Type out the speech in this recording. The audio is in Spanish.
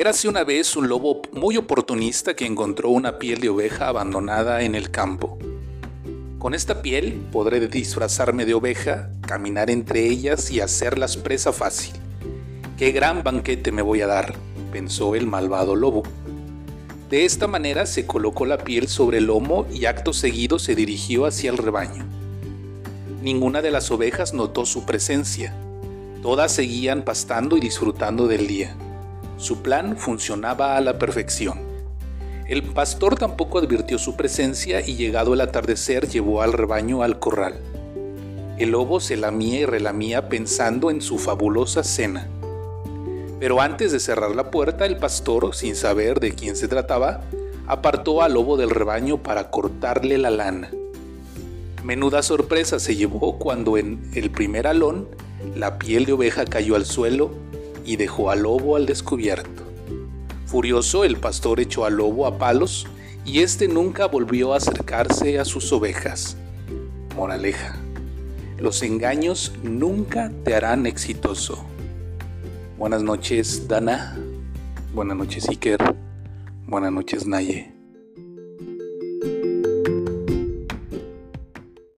Érase una vez un lobo muy oportunista que encontró una piel de oveja abandonada en el campo. Con esta piel podré disfrazarme de oveja, caminar entre ellas y hacerlas presa fácil. ¡Qué gran banquete me voy a dar! pensó el malvado lobo. De esta manera se colocó la piel sobre el lomo y acto seguido se dirigió hacia el rebaño. Ninguna de las ovejas notó su presencia. Todas seguían pastando y disfrutando del día. Su plan funcionaba a la perfección. El pastor tampoco advirtió su presencia y llegado el atardecer llevó al rebaño al corral. El lobo se lamía y relamía pensando en su fabulosa cena. Pero antes de cerrar la puerta, el pastor, sin saber de quién se trataba, apartó al lobo del rebaño para cortarle la lana. Menuda sorpresa se llevó cuando en el primer alón la piel de oveja cayó al suelo y dejó al lobo al descubierto. Furioso, el pastor echó al lobo a palos y éste nunca volvió a acercarse a sus ovejas. Moraleja. Los engaños nunca te harán exitoso. Buenas noches, Dana. Buenas noches, Iker. Buenas noches, Naye.